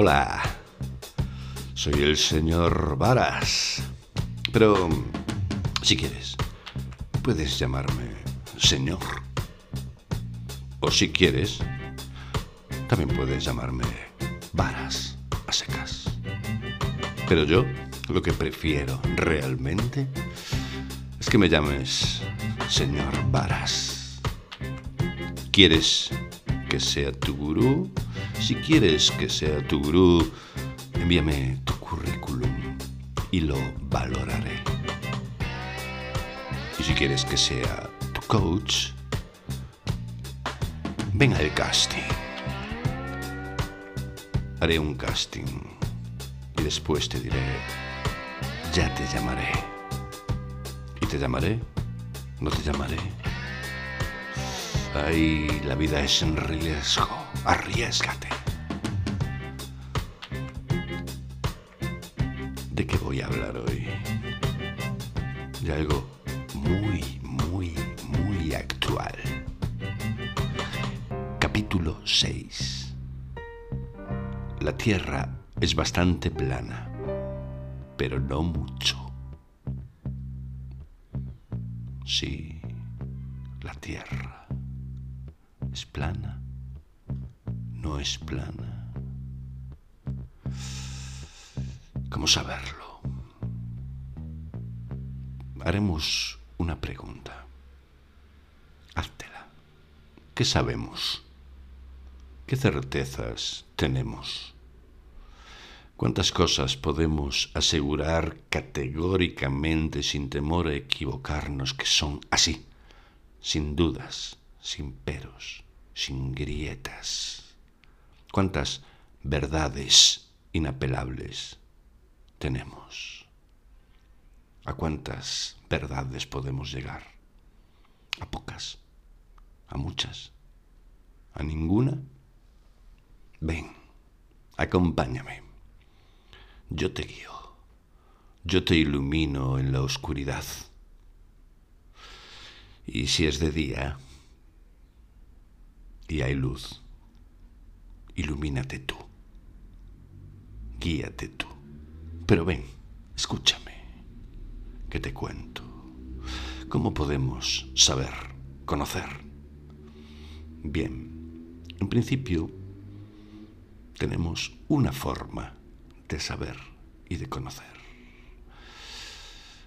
Hola, soy el señor Varas. Pero, si quieres, puedes llamarme señor. O si quieres, también puedes llamarme Varas a secas. Pero yo lo que prefiero realmente es que me llames señor Varas. ¿Quieres que sea tu gurú? Si quieres que sea tu gurú, envíame tu currículum y lo valoraré. Y si quieres que sea tu coach, ven al casting. Haré un casting y después te diré, ya te llamaré. ¿Y te llamaré? ¿No te llamaré? Ay, la vida es en riesgo. Arriesgate. ¿De qué voy a hablar hoy? De algo muy, muy, muy actual. Capítulo 6. La Tierra es bastante plana, pero no mucho. Sí, la Tierra es plana, no es plana. ¿Cómo saberlo? Haremos una pregunta. Háztela. ¿Qué sabemos? ¿Qué certezas tenemos? ¿Cuántas cosas podemos asegurar categóricamente sin temor a equivocarnos que son así, sin dudas, sin peros, sin grietas? ¿Cuántas verdades inapelables tenemos? ¿A cuántas verdades podemos llegar? ¿A pocas? ¿A muchas? ¿A ninguna? Ven, acompáñame. Yo te guío. Yo te ilumino en la oscuridad. Y si es de día y hay luz, ilumínate tú. Guíate tú. Pero ven, escúchame, que te cuento. ¿Cómo podemos saber, conocer? Bien, en principio tenemos una forma de saber y de conocer.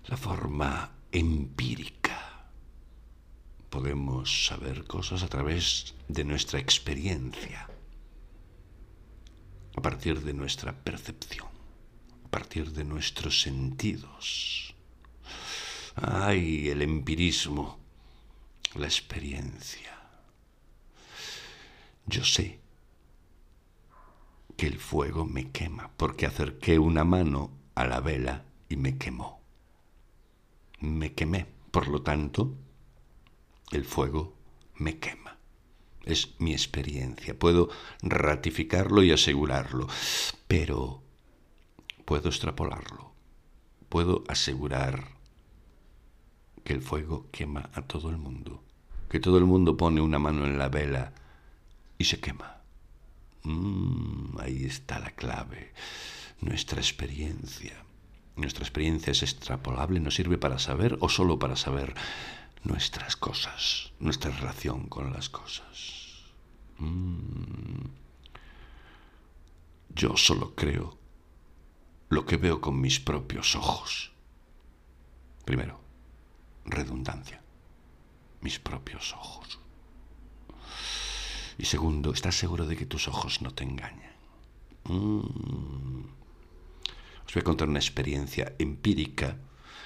La forma empírica. Podemos saber cosas a través de nuestra experiencia, a partir de nuestra percepción, partir de nuestros sentidos. Ay, el empirismo, la experiencia. Yo sé que el fuego me quema, porque acerqué una mano a la vela y me quemó. Me quemé, por lo tanto, el fuego me quema. Es mi experiencia, puedo ratificarlo y asegurarlo, pero puedo extrapolarlo, puedo asegurar que el fuego quema a todo el mundo, que todo el mundo pone una mano en la vela y se quema. Mm, ahí está la clave. Nuestra experiencia. Nuestra experiencia es extrapolable, nos sirve para saber o solo para saber nuestras cosas, nuestra relación con las cosas. Mm. Yo solo creo lo que veo con mis propios ojos. Primero, redundancia. Mis propios ojos. Y segundo, ¿estás seguro de que tus ojos no te engañan? Mm. Os voy a contar una experiencia empírica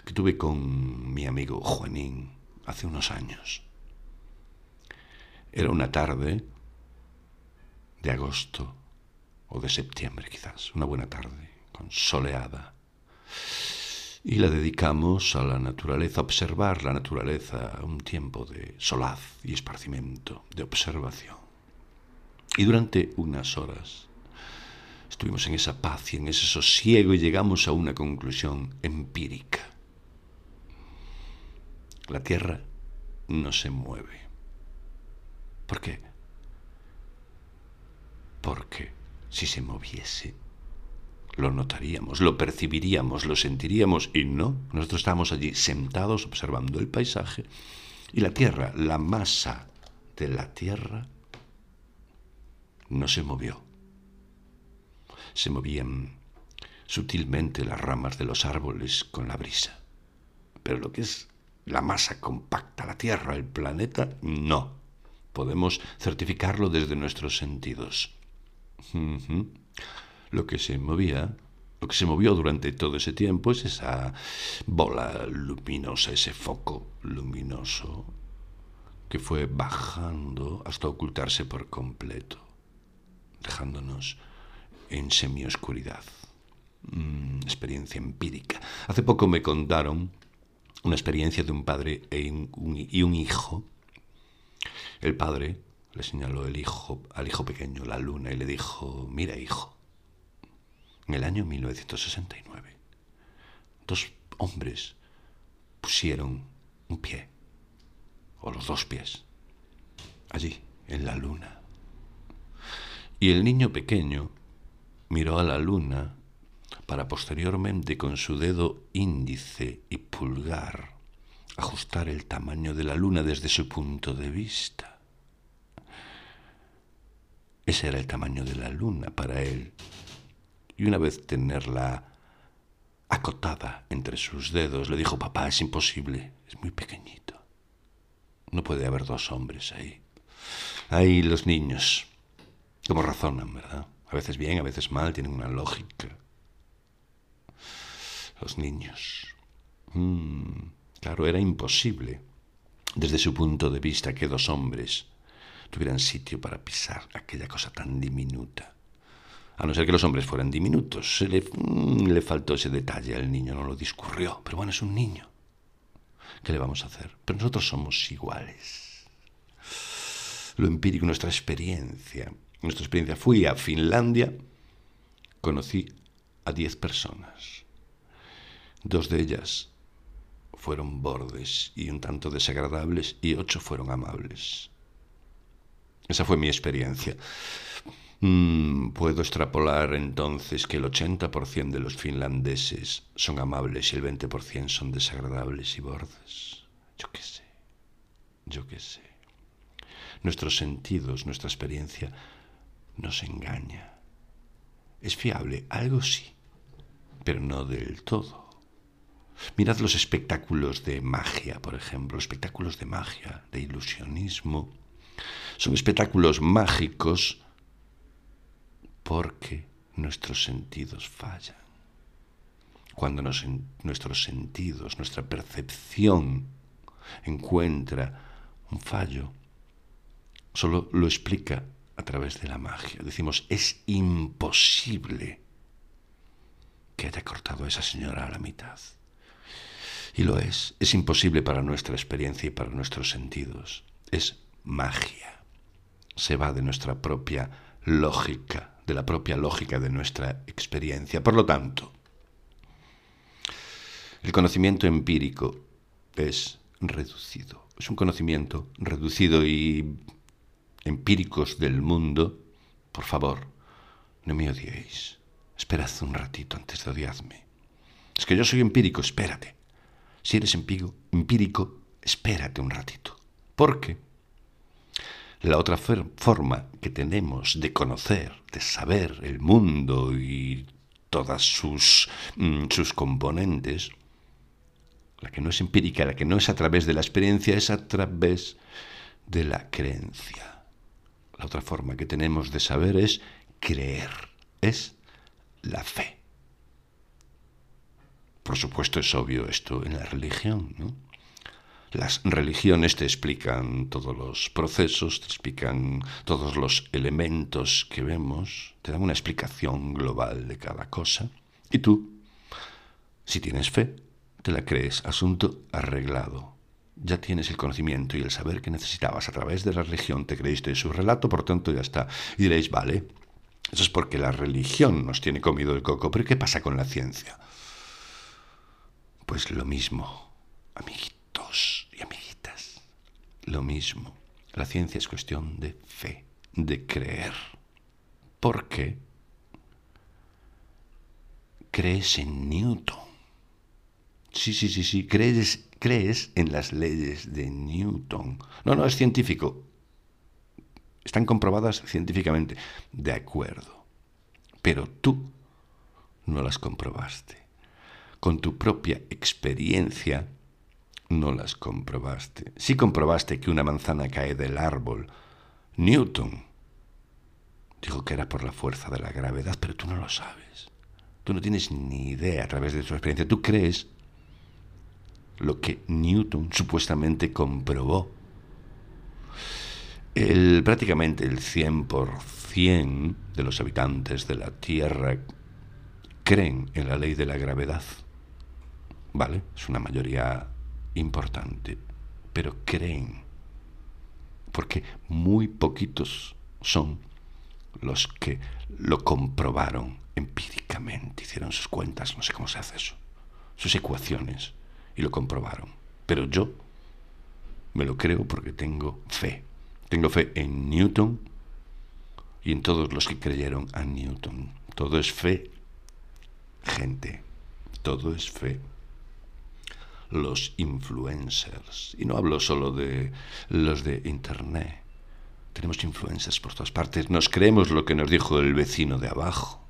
que tuve con mi amigo Juanín hace unos años. Era una tarde de agosto o de septiembre quizás, una buena tarde, soleada. Y la dedicamos a la naturaleza, a observar la naturaleza, un tiempo de solaz y esparcimiento, de observación. Y durante unas horas estuvimos en esa paz y en ese sosiego y llegamos a una conclusión empírica. La Tierra no se mueve. ¿Por qué? Porque si se moviese, lo notaríamos, lo percibiríamos, lo sentiríamos y no. Nosotros estábamos allí sentados observando el paisaje y la tierra, la masa de la tierra, no se movió. Se movían sutilmente las ramas de los árboles con la brisa. Pero lo que es la masa compacta, la Tierra, el planeta, no. Podemos certificarlo desde nuestros sentidos. Lo que se movía, lo que se movió durante todo ese tiempo es esa bola luminosa, ese foco luminoso que fue bajando hasta ocultarse por completo, dejándonos en semioscuridad. Mm, experiencia empírica. Hace poco me contaron una experiencia de un padre e y un hijo. El padre le señaló el hijo, al hijo pequeño la luna y le dijo, mira hijo, en el año 1969, dos hombres pusieron un pie, o los dos pies, allí, en la luna. Y el niño pequeño miró a la luna para posteriormente con su dedo índice y pulgar ajustar el tamaño de la luna desde su punto de vista. Ese era el tamaño de la luna para él. Y una vez tenerla acotada entre sus dedos, le dijo, papá, es imposible, es muy pequeñito. No puede haber dos hombres ahí. Ahí los niños, como razonan, ¿verdad? A veces bien, a veces mal, tienen una lógica los niños. Mm, claro, era imposible, desde su punto de vista, que dos hombres tuvieran sitio para pisar aquella cosa tan diminuta. A no ser que los hombres fueran diminutos. Se le, mm, faltó ese detalle al niño, no lo discurrió. Pero bueno, es un niño. ¿Qué le vamos a hacer? Pero nosotros somos iguales. Lo empírico, nuestra experiencia. Nuestra experiencia. Fui a Finlandia, conocí a diez personas. Dos de ellas fueron bordes y un tanto desagradables y ocho fueron amables. Esa fue mi experiencia. Mm, puedo extrapolar entonces que el 80% de los finlandeses son amables y el 20% son desagradables y bordes. Yo qué sé, yo qué sé. Nuestros sentidos, nuestra experiencia nos engaña. Es fiable, algo sí, pero no del todo. Mirad los espectáculos de magia, por ejemplo, espectáculos de magia, de ilusionismo. Son espectáculos mágicos porque nuestros sentidos fallan. Cuando nuestros sentidos, nuestra percepción encuentra un fallo, solo lo explica a través de la magia. Decimos, es imposible que haya cortado a esa señora a la mitad. Y lo es. Es imposible para nuestra experiencia y para nuestros sentidos. Es magia. Se va de nuestra propia lógica, de la propia lógica de nuestra experiencia. Por lo tanto, el conocimiento empírico es reducido. Es un conocimiento reducido y empíricos del mundo. Por favor, no me odiéis. Esperad un ratito antes de odiarme. Es que yo soy empírico, espérate. Si eres empírico, espérate un ratito. Porque la otra forma que tenemos de conocer, de saber el mundo y todas sus, mm, sus componentes, la que no es empírica, la que no es a través de la experiencia, es a través de la creencia. La otra forma que tenemos de saber es creer, es la fe. Por supuesto es obvio esto en la religión. ¿no? Las religiones te explican todos los procesos, te explican todos los elementos que vemos, te dan una explicación global de cada cosa. Y tú, si tienes fe, te la crees, asunto arreglado. Ya tienes el conocimiento y el saber que necesitabas a través de la religión, te creíste su relato, por tanto ya está. Y diréis, vale, eso es porque la religión nos tiene comido el coco, pero ¿qué pasa con la ciencia? Pues lo mismo, amiguitos lo mismo. La ciencia es cuestión de fe, de creer. ¿Por qué? crees en Newton. Sí, sí, sí, sí, crees, crees en las leyes de Newton. No, no, es científico. Están comprobadas científicamente. De acuerdo. Pero tú no las comprobaste. Con tu propia experiencia no las comprobaste. Sí comprobaste que una manzana cae del árbol. Newton dijo que era por la fuerza de la gravedad, pero tú no lo sabes. Tú no tienes ni idea a través de tu experiencia. Tú crees lo que Newton supuestamente comprobó. El, prácticamente el 100% de los habitantes de la Tierra creen en la ley de la gravedad. ¿Vale? Es una mayoría importante, pero creen. Porque muy poquitos son los que lo comprobaron empíricamente, hicieron sus cuentas, no sé cómo se hace eso, sus ecuaciones, y lo comprobaron. Pero yo me lo creo porque tengo fe. Tengo fe en Newton y en todos los que creyeron a Newton. Todo es fe, gente. Todo es fe. Los influencers. Y no hablo solo de los de Internet. Tenemos influencers por todas partes. Nos creemos lo que nos dijo el vecino de abajo.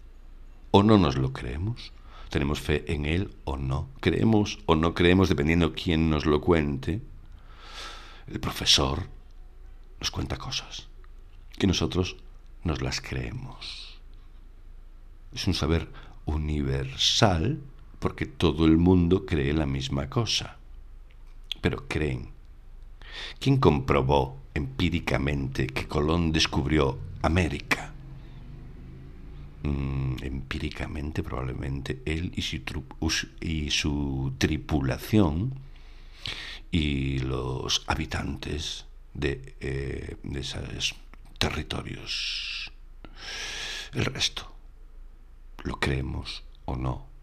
¿O no nos lo creemos? ¿Tenemos fe en él o no? ¿Creemos o no creemos dependiendo quién nos lo cuente? El profesor nos cuenta cosas que nosotros nos las creemos. Es un saber universal porque todo el mundo cree la misma cosa. Pero creen. ¿Quién comprobó empíricamente que Colón descubrió América? Mm, empíricamente probablemente él y su, y su tripulación y los habitantes eh, de esos territorios. El resto, lo creemos o no,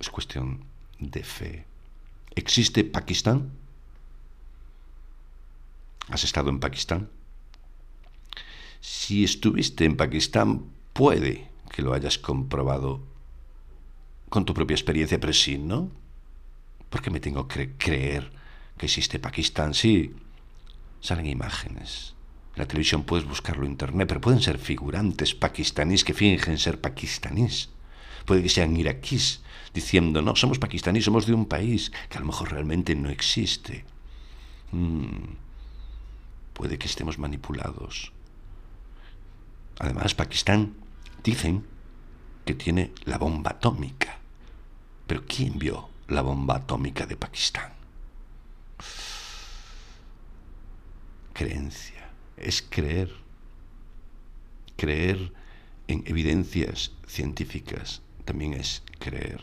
es cuestión de fe. ¿Existe Pakistán? ¿Has estado en Pakistán? Si estuviste en Pakistán, puede que lo hayas comprobado con tu propia experiencia, pero si no, ¿por qué me tengo que creer que existe Pakistán? Sí, salen imágenes. En la televisión puedes buscarlo en internet, pero pueden ser figurantes pakistaníes que fingen ser pakistaníes. Puede que sean iraquíes diciendo, no, somos pakistaníes, somos de un país que a lo mejor realmente no existe. Mm, puede que estemos manipulados. Además, Pakistán Dicen que tiene la bomba atómica. Pero ¿quién vio la bomba atómica de Pakistán? Creencia. Es creer. Creer en evidencias científicas también es creer,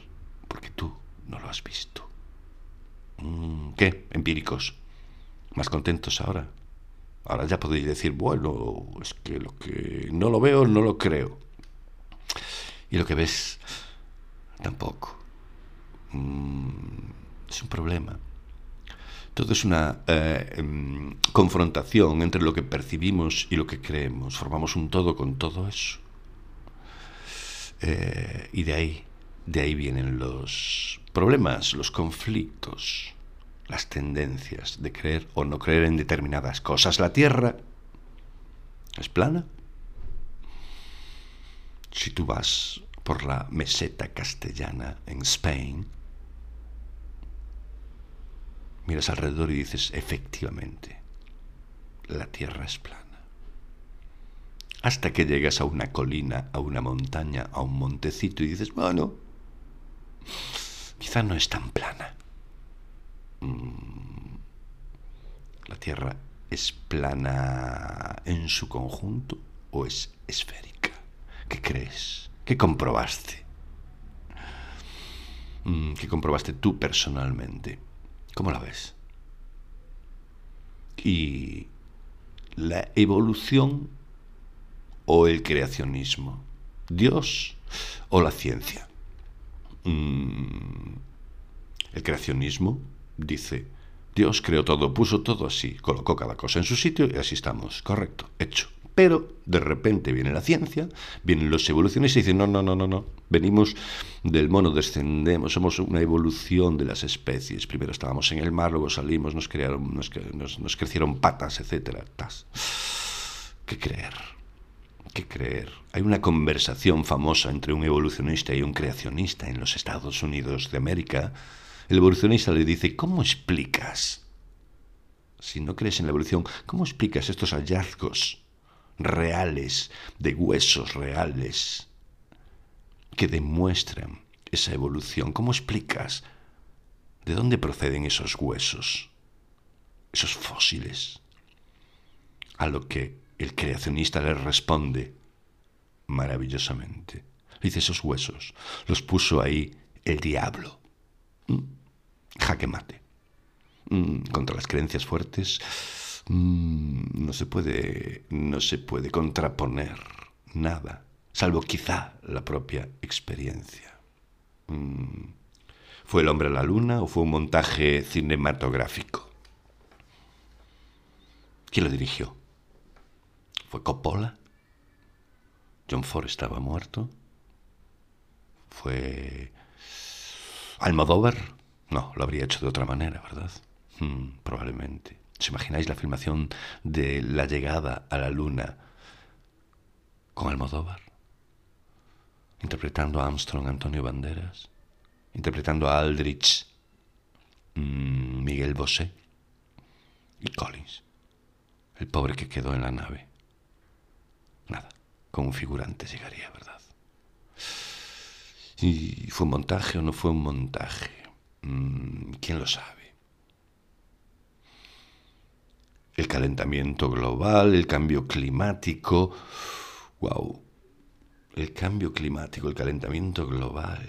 porque tú no lo has visto. Mm, ¿Qué? Empíricos. ¿Más contentos ahora? Ahora ya podéis decir, bueno, es que lo que no lo veo, no lo creo y lo que ves tampoco. Mm, es un problema. Todo es una eh, em, confrontación entre lo que percibimos y lo que creemos. Formamos un todo con todo eso. Eh, y de ahí, de ahí vienen los problemas, los conflictos, las tendencias de creer o no creer en determinadas cosas. La Tierra es plana si tú vas por la meseta castellana en Spain, miras alrededor y dices, efectivamente, la tierra es plana. Hasta que llegas a una colina, a una montaña, a un montecito y dices, bueno, quizá no es tan plana. Mm, ¿La tierra es plana en su conjunto o es esférica? ¿Qué crees? ¿Qué comprobaste? Mm, ¿Qué comprobaste tú personalmente? ¿Cómo la ves? Y la evolución o el creacionismo, Dios o la ciencia. Mm, el creacionismo dice, Dios creó todo, puso todo así, colocó cada cosa en su sitio y así estamos, correcto, hecho, Pero de repente viene la ciencia, vienen los evolucionistas y dicen, no, no, no, no, no, venimos del mono, descendemos, somos una evolución de las especies. Primero estábamos en el mar, luego salimos, nos, crearon, nos, nos, crecieron patas, etc. ¿Qué creer? ¿Qué creer? Hay una conversación famosa entre un evolucionista y un creacionista en los Estados Unidos de América. El evolucionista le dice, ¿cómo explicas? Si no crees en la evolución, ¿cómo explicas estos hallazgos? reales, de huesos reales, que demuestran esa evolución. ¿Cómo explicas de dónde proceden esos huesos, esos fósiles? A lo que el creacionista le responde maravillosamente. dice, esos huesos los puso ahí el diablo. ¿Mm? Jaque mate. ¿Mm? Contra las creencias fuertes Mm, no se puede, no se puede contraponer nada, salvo quizá la propia experiencia. ¿Fue el hombre a la luna o fue un montaje cinematográfico? ¿Quién lo dirigió? ¿Fue Coppola? ¿John Ford estaba muerto? ¿Fue Almodóvar? No, lo habría hecho de otra manera, ¿verdad? Mm, probablemente. ¿Os imagináis la filmación de la llegada a la luna con Almodóvar? Interpretando a Armstrong Antonio Banderas, interpretando a Aldrich mm, Miguel Bosé y Collins, el pobre que quedó en la nave. Nada, como un figurante llegaría, ¿verdad? ¿Y fue un montaje o no fue un montaje? Mm, ¿Quién lo sabe? el calentamiento global, el cambio climático. ¡Wow! El cambio climático, el calentamiento global.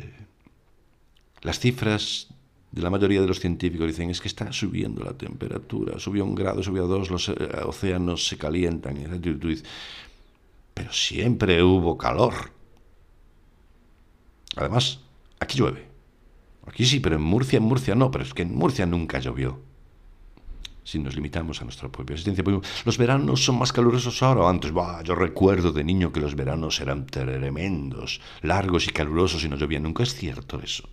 Las cifras de la mayoría de los científicos dicen es que está subiendo la temperatura, subió un grado, subió dos, los eh, océanos se calientan. Pero siempre hubo calor. Además, aquí llueve. Aquí sí, pero en Murcia, en Murcia no, pero es que en Murcia nunca llovió si nos limitamos a nuestra propia existencia. Los veranos son más calurosos ahora o antes. yo recuerdo de niño que los veranos eran tremendos, largos y calurosos y no llovía. Nunca es cierto eso.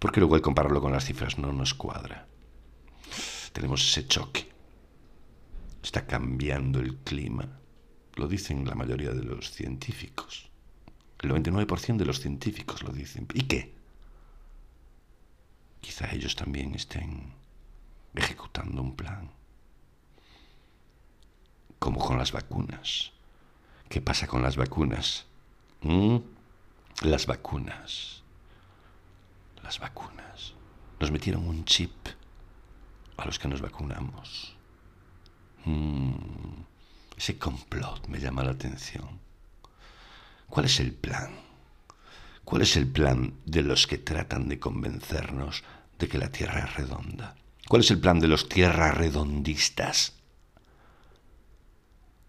Porque luego al compararlo con las cifras no nos cuadra. Tenemos ese choque. Está cambiando el clima. Lo dicen la mayoría de los científicos. El 99% de los científicos lo dicen. ¿Y qué? Quizá ellos también estén ejecutando un plan. Como con las vacunas. ¿Qué pasa con las vacunas? ¿Mm? Las vacunas. Las vacunas. Nos metieron un chip a los que nos vacunamos. Mm. Ese complot me llama la atención. ¿Cuál es el plan? ¿Cuál es el plan de los que tratan de convencernos de que la Tierra es redonda? ¿Cuál es el plan de los tierras redondistas?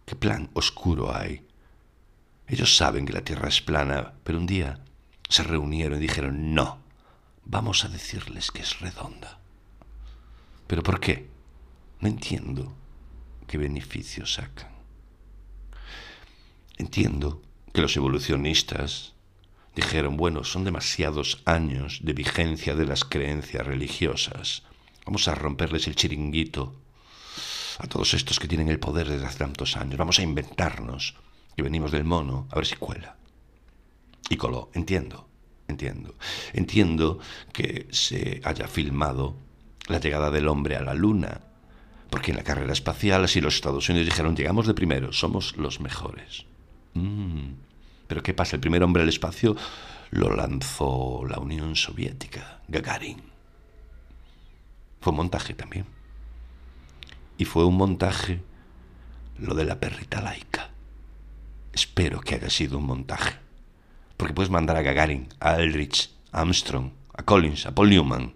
¿Qué plan oscuro hay? Ellos saben que la Tierra es plana, pero un día se reunieron y dijeron, no, vamos a decirles que es redonda. ¿Pero por qué? No entiendo qué beneficios sacan. Entiendo que los evolucionistas dijeron, bueno, son demasiados años de vigencia de las creencias religiosas Vamos a romperles el chiringuito a todos estos que tienen el poder desde hace tantos años. Vamos a inventarnos que venimos del mono a ver si cuela. Y coló. Entiendo, entiendo. Entiendo que se haya filmado la llegada del hombre a la luna. Porque en la carrera espacial, así los Estados Unidos dijeron, llegamos de primero, somos los mejores. Mm. Pero ¿qué pasa? El primer hombre al espacio lo lanzó la Unión Soviética, Gagarin. Fue un montaje también. Y fue un montaje lo de la perrita laica. Espero que haya sido un montaje. Porque puedes mandar a Gagarin, a Aldrich, a Armstrong, a Collins, a Paul Newman,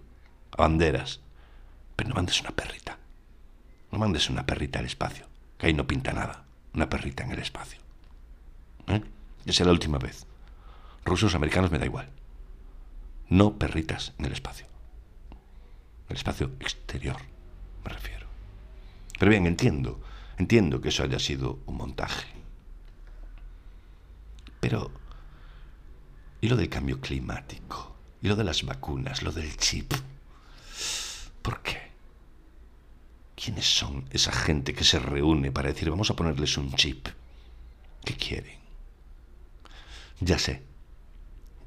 a Banderas. Pero no mandes una perrita. No mandes una perrita al espacio. Que ahí no pinta nada. Una perrita en el espacio. ¿Eh? Es la última vez. Rusos, americanos, me da igual. No perritas en el espacio el espacio exterior, me refiero. Pero bien, entiendo Entiendo que eso haya sido un montaje. Pero, ¿y lo del cambio climático? ¿Y lo de las vacunas? ¿Lo del chip? ¿Por qué? ¿Quiénes son esa gente que se reúne para decir vamos a ponerles un chip? ¿Qué quieren? Ya sé,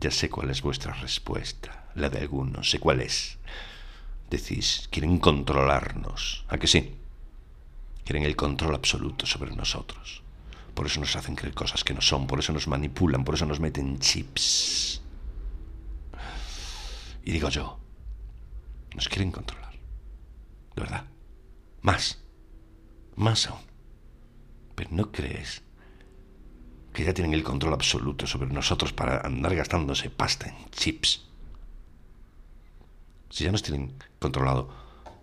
ya sé cuál es vuestra respuesta, la de algunos, sé cuál es. Decís, quieren controlarnos, ¿a que sí? Quieren el control absoluto sobre nosotros. Por eso nos hacen creer cosas que no son, por eso nos manipulan, por eso nos meten chips. Y digo yo, nos quieren controlar. De verdad. Más. Más aún. Pero ¿no crees que ya tienen el control absoluto sobre nosotros para andar gastándose pasta en chips? Si ya nos tienen controlado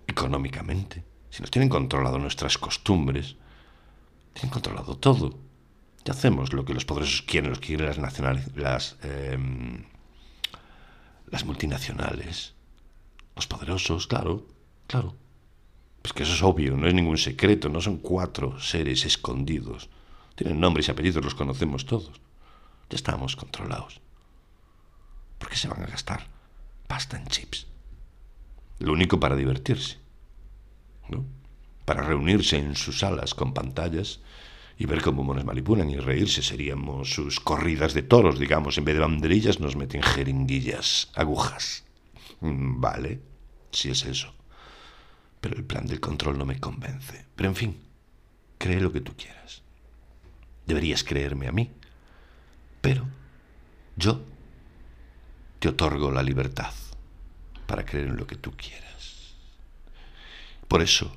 económicamente, si nos tienen controlado nuestras costumbres, tienen controlado todo. Ya hacemos lo que los poderosos quieren, los quieren las nacionales, las, em, las multinacionales. Los poderosos, claro, claro. Pues que eso es obvio, no es ningún secreto, no son cuatro seres escondidos. Tienen nombres y apellidos, los conocemos todos. Ya estamos controlados. ¿Por qué se van a gastar pasta en chips? Lo único para divertirse para reunirse en sus salas con pantallas y ver cómo nos manipulan y reírse. Seríamos sus corridas de toros, digamos. En vez de banderillas nos meten jeringuillas, agujas. Mm, vale, si es eso. Pero el plan del control no me convence. Pero en fin, cree lo que tú quieras. Deberías creerme a mí. Pero yo te otorgo la libertad para creer en lo que tú quieras. Por eso,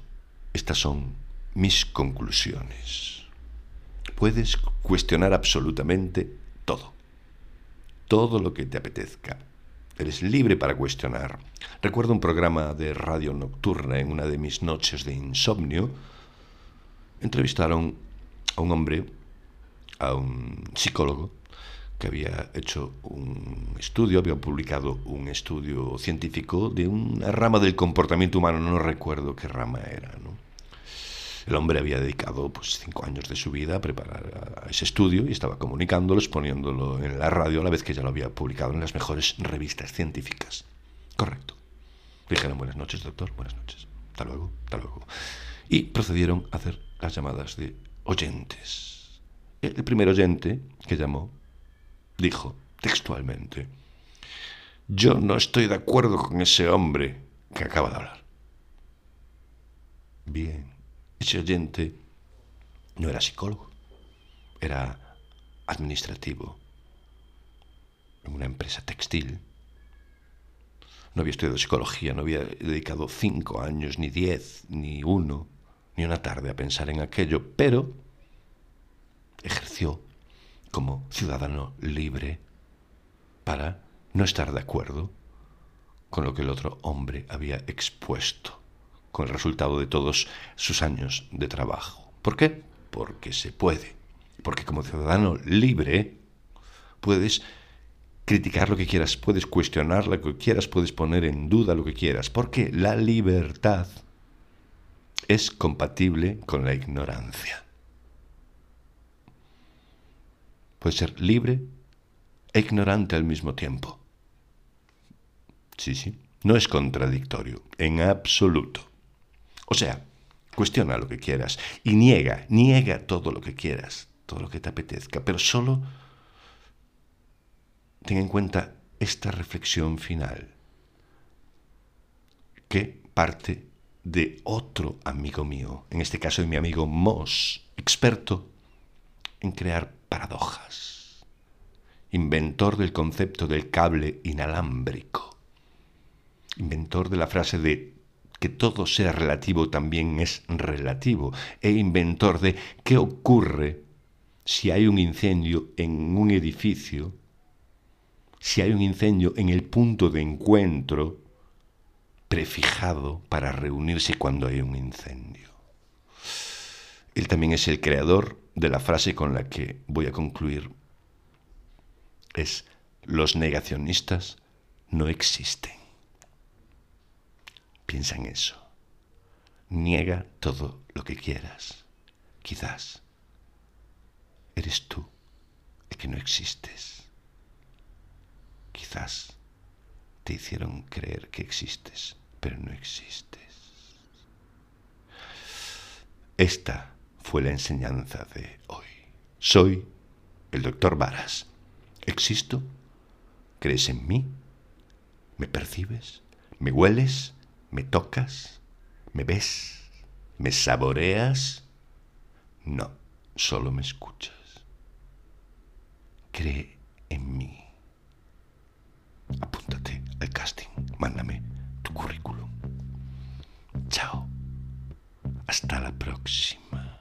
estas son mis conclusiones. Puedes cuestionar absolutamente todo. Todo lo que te apetezca. Eres libre para cuestionar. Recuerdo un programa de radio nocturna en una de mis noches de insomnio. Entrevistaron a un hombre, a un psicólogo, que había hecho un estudio, había publicado un estudio científico de una rama del comportamiento humano, no recuerdo qué rama era. ¿no? El hombre había dedicado pues, cinco años de su vida a preparar ese estudio y estaba comunicándolo, exponiéndolo en la radio a la vez que ya lo había publicado en las mejores revistas científicas. Correcto. Dijeron buenas noches, doctor, buenas noches. Hasta luego, hasta luego. Y procedieron a hacer las llamadas de oyentes. El primer oyente que llamó dijo textualmente, yo no estoy de acuerdo con ese hombre que acaba de hablar. Bien, ese oyente no era psicólogo, era administrativo en una empresa textil. No había estudiado psicología, no había dedicado cinco años, ni diez, ni uno, ni una tarde a pensar en aquello, pero ejerció como ciudadano libre para no estar de acuerdo con lo que el otro hombre había expuesto, con el resultado de todos sus años de trabajo. ¿Por qué? Porque se puede. Porque como ciudadano libre puedes criticar lo que quieras, puedes cuestionar lo que quieras, puedes poner en duda lo que quieras, porque la libertad es compatible con la ignorancia. Puede ser libre e ignorante al mismo tiempo. Sí, sí, no es contradictorio, en absoluto. O sea, cuestiona lo que quieras y niega, niega todo lo que quieras, todo lo que te apetezca, pero solo ten en cuenta esta reflexión final, que parte de otro amigo mío, en este caso de mi amigo Moss, experto en crear paradojas, inventor del concepto del cable inalámbrico, inventor de la frase de que todo sea relativo también es relativo, e inventor de qué ocurre si hay un incendio en un edificio, si hay un incendio en el punto de encuentro prefijado para reunirse cuando hay un incendio. Él también es el creador de la frase con la que voy a concluir. Es, los negacionistas no existen. Piensa en eso. Niega todo lo que quieras. Quizás eres tú el que no existes. Quizás te hicieron creer que existes, pero no existes. Esta fue la enseñanza de hoy. Soy el doctor Varas. ¿Existo? ¿Crees en mí? ¿Me percibes? ¿Me hueles? ¿Me tocas? ¿Me ves? ¿Me saboreas? No, solo me escuchas. Cree en mí. Apúntate al casting. Mándame tu currículum. Chao. Hasta la próxima.